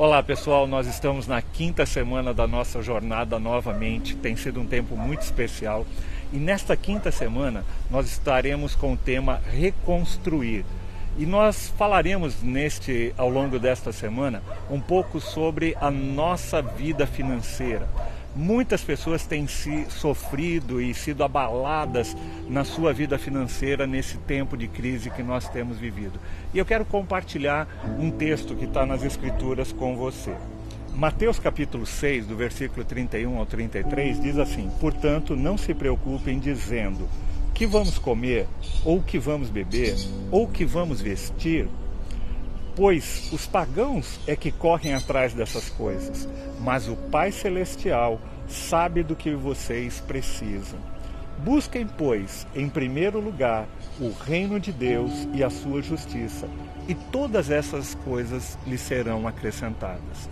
Olá pessoal, nós estamos na quinta semana da nossa jornada novamente. Tem sido um tempo muito especial e nesta quinta semana nós estaremos com o tema Reconstruir. E nós falaremos neste ao longo desta semana um pouco sobre a nossa vida financeira. Muitas pessoas têm se sofrido e sido abaladas na sua vida financeira nesse tempo de crise que nós temos vivido. E eu quero compartilhar um texto que está nas Escrituras com você. Mateus capítulo 6, do versículo 31 ao 33, diz assim: Portanto, não se preocupem dizendo que vamos comer, ou que vamos beber, ou que vamos vestir, pois os pagãos é que correm atrás dessas coisas, mas o Pai Celestial sabe do que vocês precisam. Busquem, pois, em primeiro lugar o reino de Deus e a sua justiça, e todas essas coisas lhe serão acrescentadas.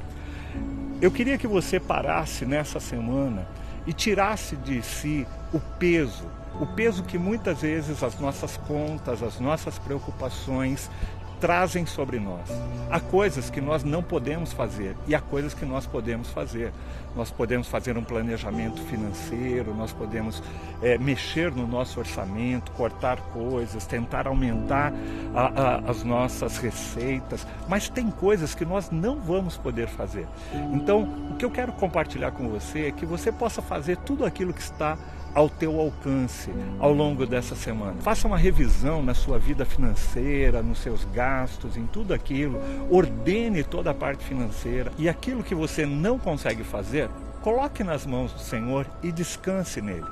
Eu queria que você parasse nessa semana e tirasse de si o peso o peso que muitas vezes as nossas contas, as nossas preocupações trazem sobre nós. Há coisas que nós não podemos fazer e há coisas que nós podemos fazer. Nós podemos fazer um planejamento financeiro, nós podemos é, mexer no nosso orçamento, cortar coisas, tentar aumentar a, a, as nossas receitas, mas tem coisas que nós não vamos poder fazer. Então, o que eu quero compartilhar com você é que você possa fazer tudo aquilo que está ao teu alcance ao longo dessa semana. Faça uma revisão na sua vida financeira, nos seus gastos, em tudo aquilo. Ordene toda a parte financeira e aquilo que você não consegue fazer, coloque nas mãos do Senhor e descanse nele.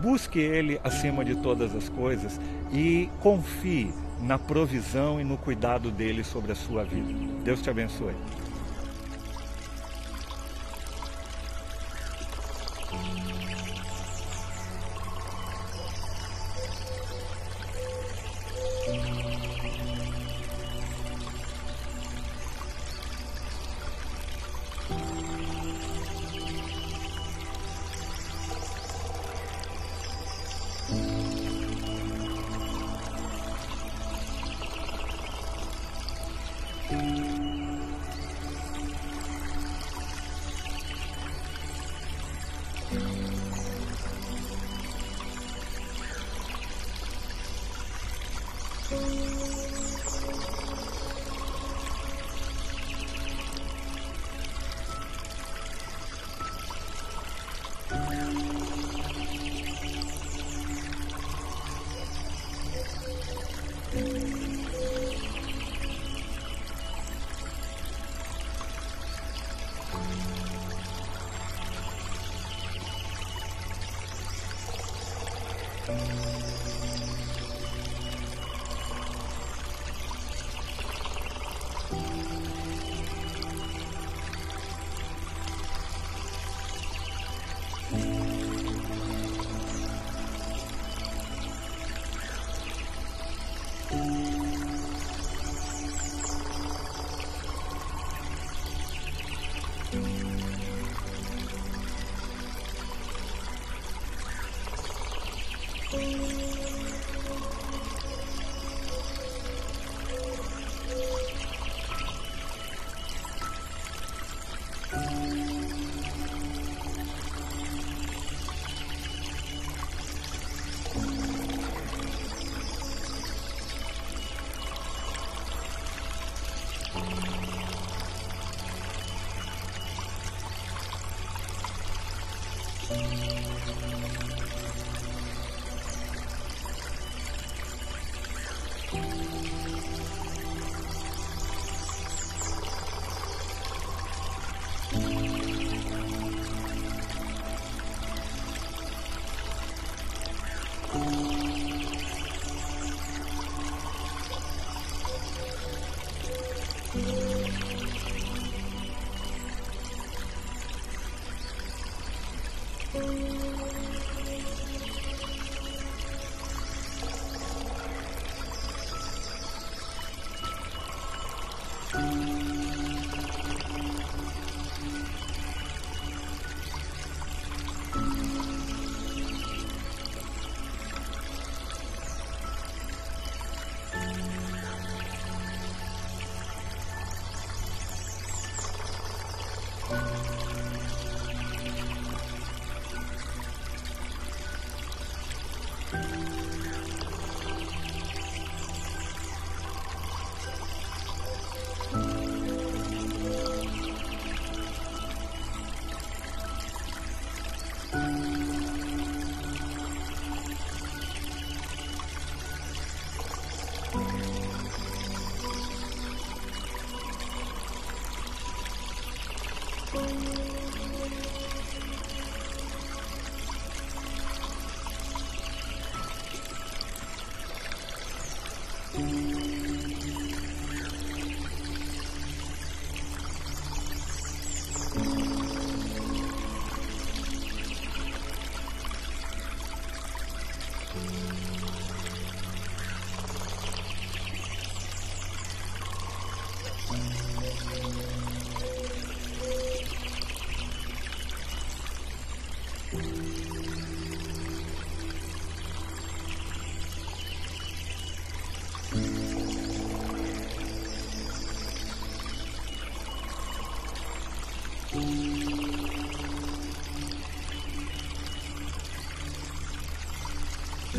Busque ele acima de todas as coisas e confie na provisão e no cuidado dele sobre a sua vida. Deus te abençoe.